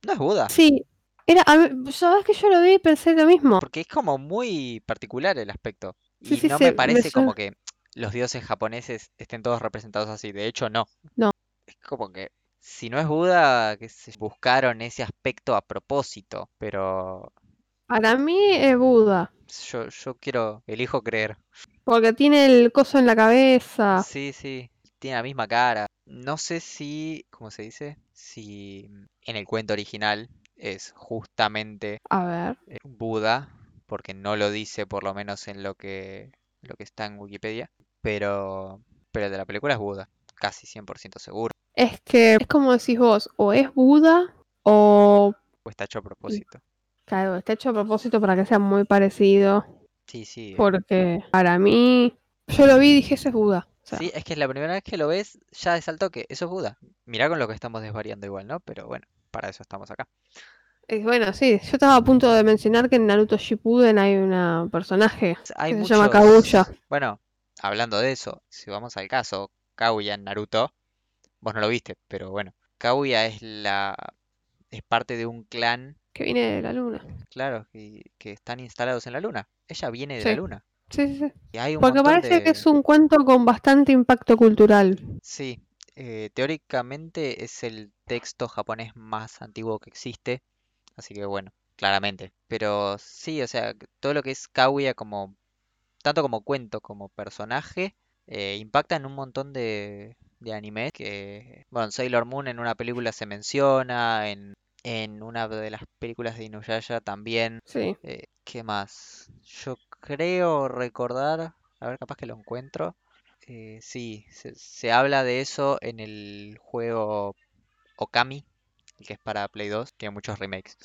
no es Buda. Sí, era, sabes que yo lo vi y pensé lo mismo. Porque es como muy particular el aspecto. Sí, Y sí, no me me parece como que los dioses japoneses estén todos representados así. De hecho, no. No. Es como que si no es Buda, que se buscaron ese aspecto a propósito. Pero Para mí es Buda. yo, yo quiero, elijo creer. Porque tiene el coso en la cabeza. Sí, sí, tiene la misma cara. No sé si, ¿cómo se dice? Si en el cuento original es justamente A ver. eh, Buda, porque no lo dice por lo menos en lo que, lo que está en Wikipedia, pero, pero el de la película es Buda, casi 100% seguro, Es que es como decís vos, o es Buda o o está hecho a propósito. Claro, está hecho a propósito para que sea muy parecido. Sí, sí, eh, Porque para mí Yo lo vi y dije, ese es Buda. O sea, Sí, es que es la primera vez que lo ves, ya es al toque, eso es Buda. Mirá con lo que estamos desvariando igual, ¿no? Pero bueno, para eso estamos acá. eh, bueno, sí, yo estaba a punto de mencionar que en Naruto Shippuden hay una personaje Hay que se llama. Kaguya. Bueno, hablando de eso, si vamos al caso, Kaguya en Naruto, vos no lo viste, pero bueno, Kaguya es la... es parte de un clan, que viene de la luna. claro, que, que están instalados en la luna. Ella viene de la luna. Sí, sí, sí. Y hay un Porque parece que es un cuento con bastante impacto cultural. Sí, eh, teóricamente es el texto japonés más antiguo que existe, así que bueno, claramente. Pero sí, o sea, todo lo que es Kaguya como, tanto como cuento como personaje, eh, impacta en un montón de, de animes que, bueno, Sailor Moon en una película se menciona, en, en una de las películas de Inuyasha también. Sí. Eh, ¿qué más? Yo creo recordar, a ver, capaz que lo encuentro. Eh, sí, se, se habla de eso en el juego Okami, que es para Play 2, tiene muchos remakes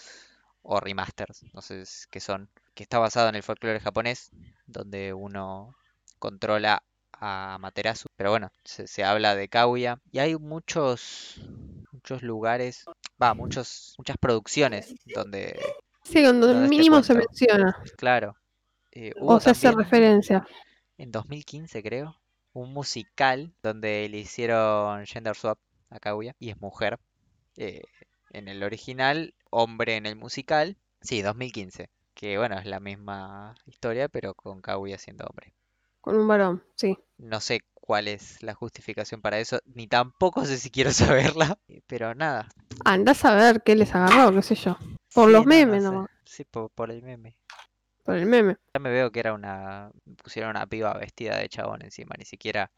o remasters, no sé qué son, que está basado en el folclore japonés, donde uno controla a Amaterasu, pero bueno, se, se habla de Kaguya y hay muchos muchos lugares, va, muchos muchas producciones donde Sí, donde este mínimo se menciona claro, eh, o se hace referencia. en 2015 creo, un musical donde le hicieron gender swap a Kaguya y es mujer. eh, en el original, hombre en el musical. Sí, 2015. Que bueno, es la misma historia, pero con Kaguya siendo hombre. Con un varón, sí. No sé cuál es la justificación para eso, ni tampoco sé si quiero saberla, eh, pero nada. Andás a ver qué les agarró, qué sé yo. Por Sí, los no, no memes nomás. Sí, por, por el meme. Por el meme. Ya me veo que era una... pusieron una piba vestida de chabón encima, ni siquiera...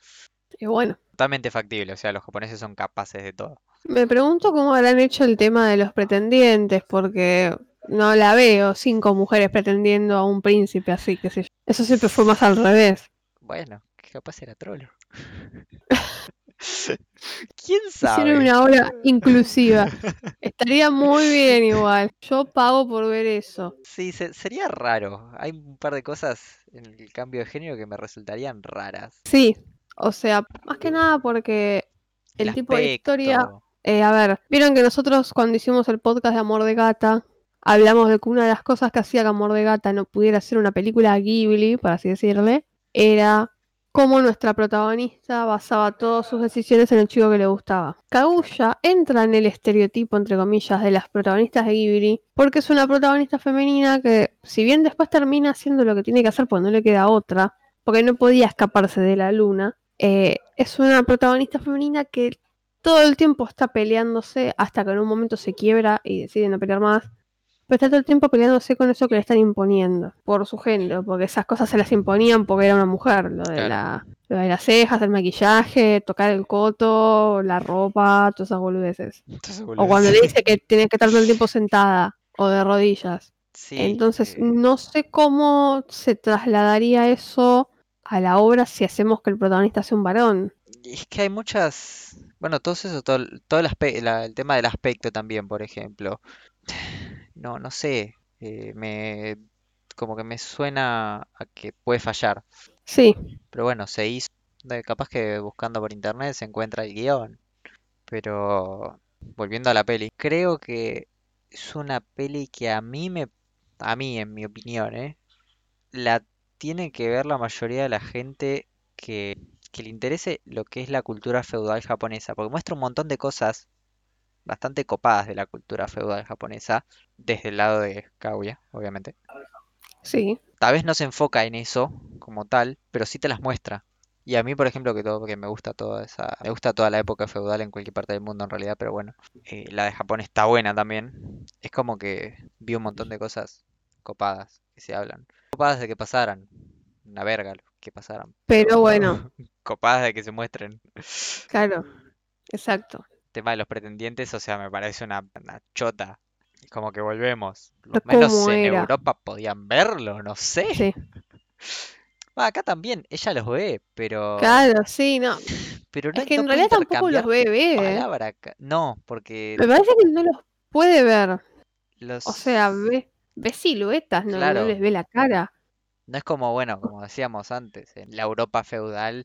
Y bueno. Totalmente factible, o sea, los japoneses son capaces de todo. Me pregunto cómo habrán hecho el tema de los pretendientes, porque no la veo cinco mujeres pretendiendo a un príncipe así, qué sé yo. Eso siempre fue más al revés. Bueno, que capaz era trolo. ¿Quién Hicieron sabe? una obra inclusiva. Estaría muy bien igual. Yo pago por ver eso. Sí, se- sería raro. Hay un par de cosas en el cambio de género que me resultarían raras. Sí, o sea, más que nada porque El el tipo de historia. Eh, a ver, vieron que nosotros cuando hicimos el podcast de Amor de Gata, hablamos de que una de las cosas que hacía que Amor de Gata no pudiera ser una película Ghibli, por así decirle, era cómo nuestra protagonista basaba todas sus decisiones en el chico que le gustaba. Kaguya entra en el estereotipo, entre comillas, de las protagonistas de Ghibli, porque es una protagonista femenina que, si bien después termina haciendo lo que tiene que hacer, pues no le queda otra, porque no podía escaparse de la luna, eh, es una protagonista femenina que todo el tiempo está peleándose hasta que en un momento se quiebra y decide no pelear más. Pero está todo el tiempo peleándose con eso que le están imponiendo por su género, porque esas cosas se las imponían porque era una mujer. Lo de, Claro. la, lo de las cejas, el maquillaje, tocar el coto, la ropa, todas esas boludeces. Entonces, O cuando le dice que tiene que estar todo el tiempo sentada o de rodillas. Sí, Entonces, eh, no sé cómo se trasladaría eso a la obra si hacemos que el protagonista sea un varón. es que hay muchas. Bueno, todo eso, todo, todo el, aspe- la- el tema del aspecto también, por ejemplo. No, no sé. eh, me. Como que me suena a que puede fallar. Sí, Pero bueno, se hizo. Capaz que buscando por internet se encuentra el guion. Pero volviendo a la peli, creo que es una peli que a mí me, a mí en mi opinión, ¿eh? La tiene que ver la mayoría de la gente que, que le interese lo que es la cultura feudal japonesa, porque muestra un montón de cosas bastante copadas de la cultura feudal japonesa, desde el lado de Kaguya, obviamente. sí. Tal vez no se enfoca en eso como tal, pero sí te las muestra. Y a mí, por ejemplo, que todo, que me gusta toda esa, me gusta toda la época feudal en cualquier parte del mundo en realidad, pero bueno, eh, la de Japón está buena también. Es como que vi un montón de cosas copadas que se hablan. Copadas de que pasaran, una verga que pasaran. Pero bueno, Copadas de que se muestren. claro, exacto. Tema de los pretendientes, o sea, me parece una, una chota. Como que volvemos. Los menos en era. Europa podían verlo, no sé. Sí, acá también, ella los ve, pero, claro, sí, no. pero no, Es que en realidad tampoco los ve, ve, ¿eh? No, porque Me parece que no los puede ver. los... O sea, ve, ve siluetas, no, no les ve la cara. No es como, bueno, como decíamos antes, en la Europa feudal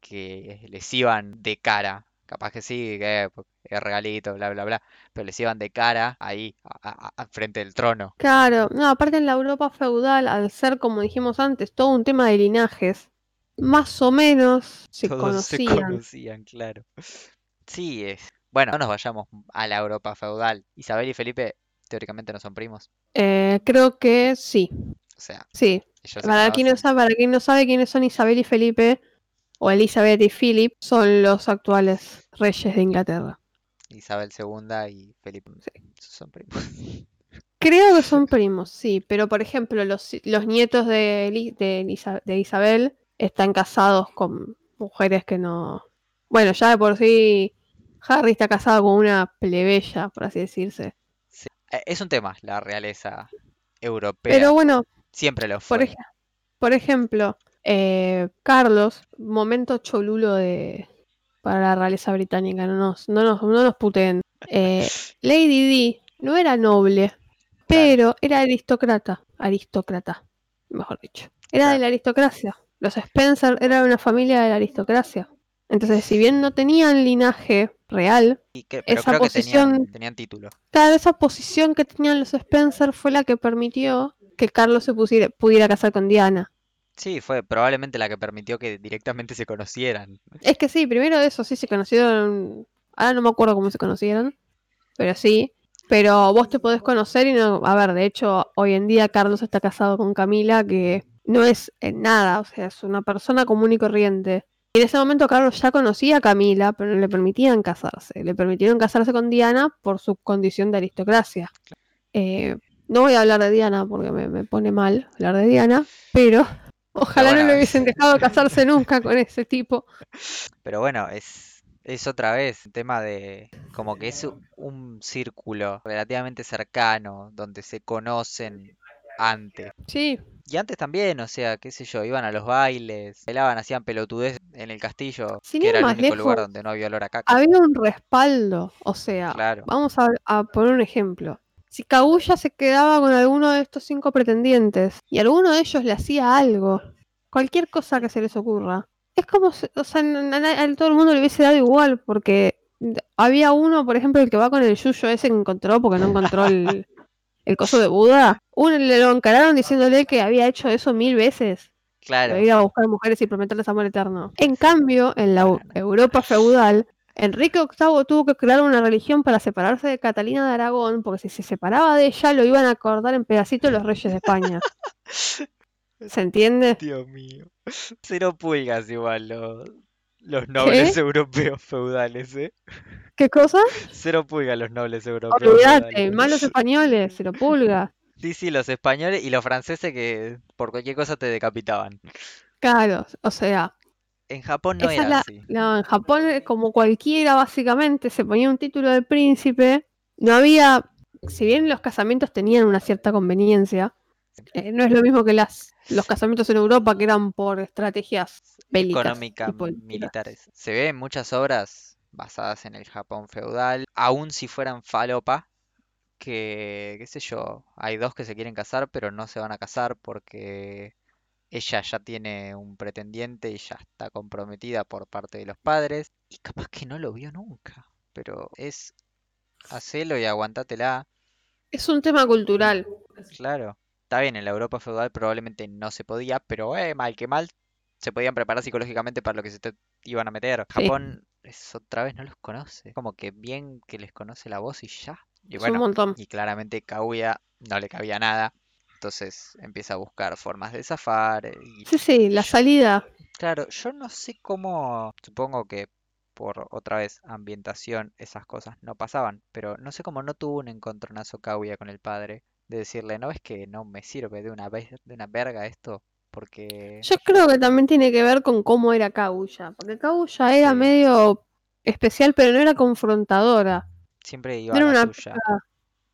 que les iban de cara. Capaz que sí, que pues, es regalito, bla, bla, bla. Pero les iban de cara ahí, a- a- a- frente del trono. Claro, no, aparte en la Europa feudal, al ser, como dijimos antes, todo un tema de linajes, más o menos se Todos se conocían. conocían, claro. Sí, es. Bueno, no nos vayamos a la Europa feudal. Isabel y Felipe teóricamente no son primos. Eh, creo que sí, O sea, sí. ellos se Para quien, no conocen. sabe, para quien no sabe quiénes son Isabel y Felipe, o Elizabeth y Philip, son los actuales reyes de Inglaterra. Isabel II y Felipe son primos. Creo que son primos, sí, pero por ejemplo, los, los nietos de, Eli- de Elisa- de Isabel están casados con mujeres que no. Bueno, ya de por sí, Harry está casado con una plebeya, por así decirse. Eh, Es un tema, la realeza europea. Pero bueno, Siempre lo por, fue. ej- por ejemplo, eh, Carlos, momento cholulo de para la realeza británica, no nos, no nos, no nos puteen. Eh, Lady Di no era noble, pero era aristócrata, aristócrata, mejor dicho. Era de la aristocracia. Los Spencer eran una familia de la aristocracia. Entonces, si bien no tenían linaje real, Y que- pero esa creo que tenían, posición- tenían título. Claro, esa posición que tenían los Spencer fue la que permitió que Carlos se pusiera- pudiera casar con Diana. Sí, fue probablemente la que permitió que directamente se conocieran. Es que sí, primero de eso sí se conocieron. Ahora no me acuerdo cómo se conocieron, pero sí. Pero vos te podés conocer y no. A ver, de hecho, hoy en día Carlos está casado con Camila, que no es en nada, o sea, es una persona común y corriente. Y en ese momento Carlos ya conocía a Camila, pero no le permitían casarse. Le permitieron casarse con Diana por su condición de aristocracia. Eh, no voy a hablar de Diana porque me, me pone mal hablar de Diana, pero ojalá bueno, no le hubiesen dejado casarse nunca con ese tipo. Pero bueno, es, es otra vez un tema de como que es un círculo relativamente cercano donde se conocen antes. Sí, Y antes también, o sea, qué sé yo, iban a los bailes, bailaban, hacían pelotudez en el castillo, Sin que era el único lugar lejos, donde no había olor a caca. había un respaldo. O sea, Claro. vamos a, a poner un ejemplo. Si Kaguya se quedaba con alguno de estos cinco pretendientes y alguno de ellos le hacía algo, cualquier cosa que se les ocurra, es como, si- o sea, a todo el mundo le hubiese dado igual, porque había uno, por ejemplo, el que va con el yuyo ese que encontró porque no encontró el, el coso de Buda. Uno le lo encararon diciéndole que había hecho eso mil veces. Claro. de ir a buscar mujeres y prometerles amor eterno. En cambio, en la. Europa feudal, Enrique VIII tuvo que crear una religión para separarse de Catalina de Aragón, porque si se separaba de ella lo iban a acordar en pedacitos los reyes de España. ¿Se entiende? Dios mío. Cero pulgas igual los, los nobles europeos feudales, ¿eh? ¿Qué cosa? Cero pulgas los nobles europeos Olvídate, feudales. malos españoles, se lo pulga. Sí, sí, los españoles y los franceses que por cualquier cosa te decapitaban. Claro, o sea, En Japón no esa es era la- así. no, en Japón, eh, como cualquiera, básicamente, se ponía un título de príncipe. No había, si bien los casamientos tenían una cierta conveniencia, eh, no es lo mismo que las, los casamientos en Europa, que eran por estrategias bélicas económicas, militares. Se ve en muchas obras basadas en el Japón feudal, aun si fueran falopa, que, qué sé yo, hay dos que se quieren casar, pero no se van a casar porque ella ya tiene un pretendiente y ya está comprometida por parte de los padres, y capaz que no lo vio nunca, pero es hacelo y aguantátela, Es un tema cultural. claro. Está bien, en la Europa feudal probablemente no se podía, pero eh, mal que mal se podían preparar psicológicamente para lo que se te iban a meter. Sí. Japón es otra vez no los conoce, como que bien que les conoce la voz y ya. Y Es un bueno, montón. y claramente Kaguya no le cabía nada, entonces empieza a buscar formas de zafar. eh, Y Sí, sí, la yo- salida. claro, yo no sé cómo, supongo que por otra vez ambientación esas cosas no pasaban, pero no sé cómo no tuvo un encontronazo Kaguya con el padre de decirle, no es que no me sirve de una vez de una verga esto, porque Yo creo que también tiene que ver con cómo era Kaguya. Porque Kaguya era Sí. medio especial, pero no era confrontadora. siempre iba No a era la una suya.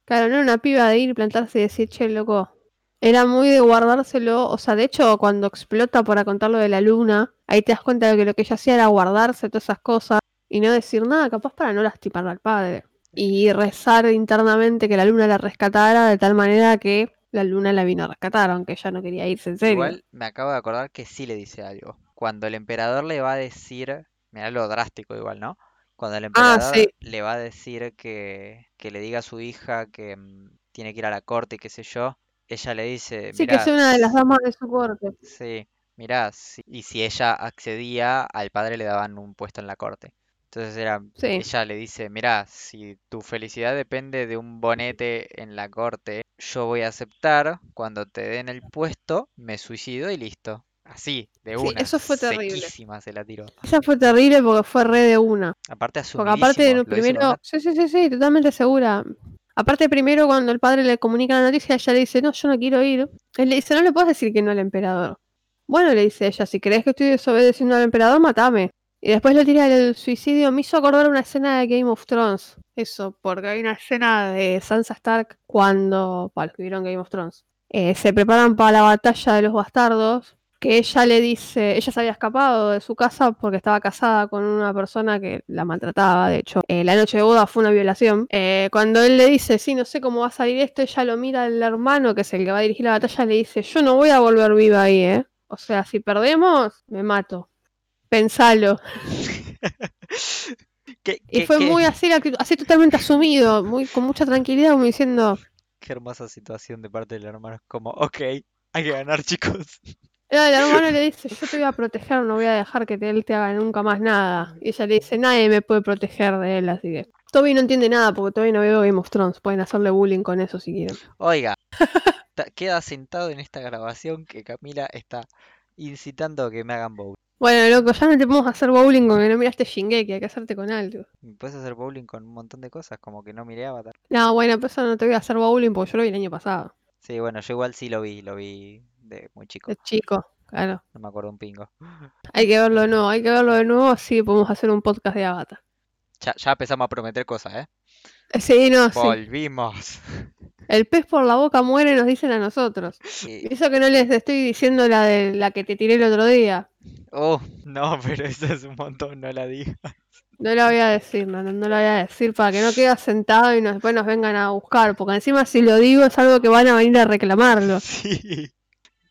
Claro, no era una piba de ir, plantarse y decir, che, loco. Era muy de guardárselo. O sea, de hecho, cuando explota para contar lo de la luna, ahí te das cuenta de que lo que ella hacía era guardarse todas esas cosas y no decir nada, capaz para no lastimar al padre. Y rezar internamente que la luna la rescatara de tal manera que la luna la vino a rescatar, aunque ella no quería irse en serio. Igual me acabo de acordar que sí le dice algo. Cuando el emperador le va a decir, mira lo drástico igual, ¿no? Cuando el Ah, emperador sí. le va a decir que, que le diga a su hija que mm, tiene que ir a la corte y qué sé yo, ella le dice, Sí, que es una de las damas de su corte. sí, mira, si- y si ella accedía, al padre le daban un puesto en la corte. Entonces era, Sí. ella le dice, mira, si tu felicidad depende de un bonete en la corte, yo voy a aceptar, cuando te den el puesto, me suicido y listo. Así, de Sí, una, eso fue terrible. se la tiró. Esa fue terrible porque fue re de una. Aparte Porque aparte, asumidísimo, lo primero, sí, sí, sí, sí, totalmente segura. Aparte, primero cuando el padre le comunica la noticia, ella le dice, no, yo no quiero ir. Él le dice, no le puedes decir que no al emperador. Bueno, le dice ella, si crees que estoy desobedeciendo al emperador, matame. Y después lo tira el suicidio. Me hizo acordar una escena de Game of Thrones. Eso, porque hay una escena de Sansa Stark cuando, que vieron Game of Thrones, eh, se preparan para la batalla de los bastardos. Que ella le dice, ella se había escapado de su casa porque estaba casada con una persona que la maltrataba. De hecho, eh, la noche de boda fue una violación. Eh, cuando él le dice, sí, no sé cómo va a salir esto, ella lo mira al hermano, que es el que va a dirigir la batalla, le dice, yo no voy a volver viva ahí, ¿eh? O sea, si perdemos, me mato. Pensalo. Qué, Y fue qué- muy así, así totalmente asumido, muy con mucha tranquilidad, como diciendo, qué hermosa situación de parte del hermano. Es como, ok, hay que ganar, chicos. El hermano le dice, yo te voy a proteger, no voy a dejar que él te haga nunca más nada. Y ella le dice, nadie me puede proteger de él, así que... Toby no entiende nada porque todavía no veo Game of Thrones, pueden hacerle bullying con eso si quieren. Oiga, queda sentado en esta grabación que Camila está incitando a que me hagan bowling. Bueno, loco, ya no te podemos hacer bowling con que no miraste Shingeki, hay que hacerte con algo. Puedes hacer bowling con un montón de cosas, como que no miré Avatar. No, bueno, eso no te voy a hacer bowling porque yo lo vi el año pasado. Sí, bueno, yo igual sí lo vi, lo vi de muy chico. Es chico, claro. No me acuerdo un pingo. Hay que verlo de nuevo, hay que verlo de nuevo, así podemos hacer un podcast de Avatar. Ya, ya empezamos a prometer cosas, ¿eh? Eh, Sí, no, sí. Volvimos. El pez por la boca muere, nos dicen a nosotros. Eso que no les estoy diciendo la de la que te tiré el otro día. Oh, no, pero eso es un montón, no la diga. No la voy a decir, no, no, no la voy a decir para que no quede sentado y nos- después nos vengan a buscar. Porque encima si lo digo es algo que van a venir a reclamarlo. Sí,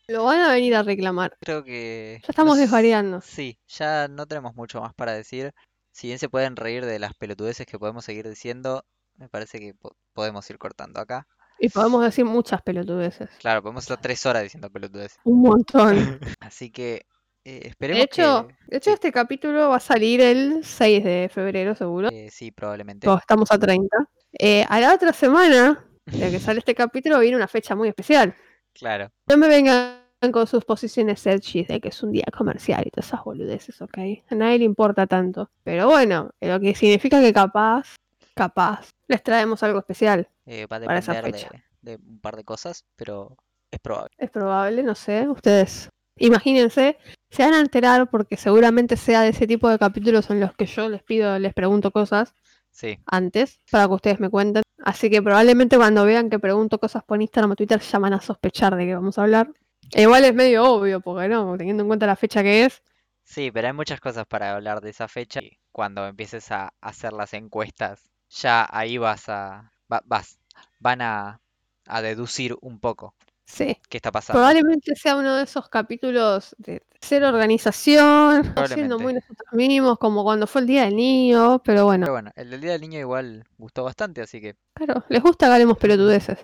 Lo van a venir a reclamar. creo que... Ya estamos desvariando. Sí, ya no tenemos mucho más para decir. Si bien se pueden reír de las pelotudeces que podemos seguir diciendo, me parece que po- podemos ir cortando acá. Y podemos decir muchas pelotudeces. Claro, podemos estar tres horas diciendo pelotudeces. Un montón. Así que eh, De esperemos hecho, que... de hecho sí. este capítulo va a salir el 6 de febrero, seguro. eh, sí, probablemente. Estamos a 30. Eh, a la otra semana de que sale este capítulo viene una fecha muy especial. Claro. No me vengan con sus posiciones edgy de que es un día comercial y todas esas boludeces, ¿ok? A nadie le importa tanto. Pero bueno, lo que significa que capaz, capaz, les traemos algo especial. eh, va a Para esa fecha. de, de un par de cosas, pero es probable. Es probable, no sé, ustedes imagínense, se van a enterar porque seguramente sea de ese tipo de capítulos en los que yo les pido, les pregunto cosas Sí, antes para que ustedes me cuenten. Así que probablemente cuando vean que pregunto cosas por Instagram o Twitter ya van a sospechar de qué vamos a hablar. E igual es medio obvio, porque no, teniendo en cuenta la fecha que es. sí, pero hay muchas cosas para hablar de esa fecha. Y cuando empieces a hacer las encuestas, ya ahí vas a... va- vas, van a, a deducir un poco Sí, qué está pasando. probablemente sea uno de esos capítulos de cero organización, haciendo Probablemente. muy nosotros mismos, como cuando fue el Día del Niño, pero bueno, Pero bueno, el del Día del Niño igual gustó bastante, así que claro, les gusta que hablemos pelotudeces.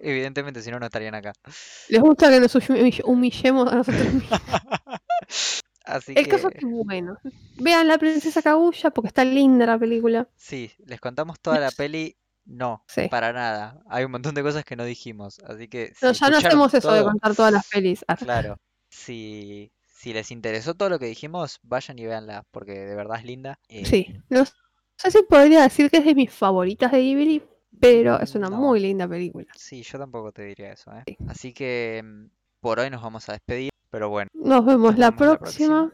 evidentemente si no, no estarían acá. Les gusta que nos humi- humillemos a nosotros mismos. Así El que caso es que, bueno, vean La Princesa Kaguya porque está linda la película. sí, les contamos toda la peli. No, Sí. para nada. Hay un montón de cosas que no dijimos, así que si No, ya no hacemos eso de contar todas las pelis. Ah, Claro, si, si les interesó todo lo que dijimos, vayan y véanla, porque de verdad es linda. Eh, Sí, no sé si podría decir que es de mis favoritas de Ghibli, pero es una No. muy linda película. sí, yo tampoco te diría eso, ¿eh? Así que mm, por hoy nos vamos a despedir, pero bueno, Nos vemos Nos la vemos la próxima.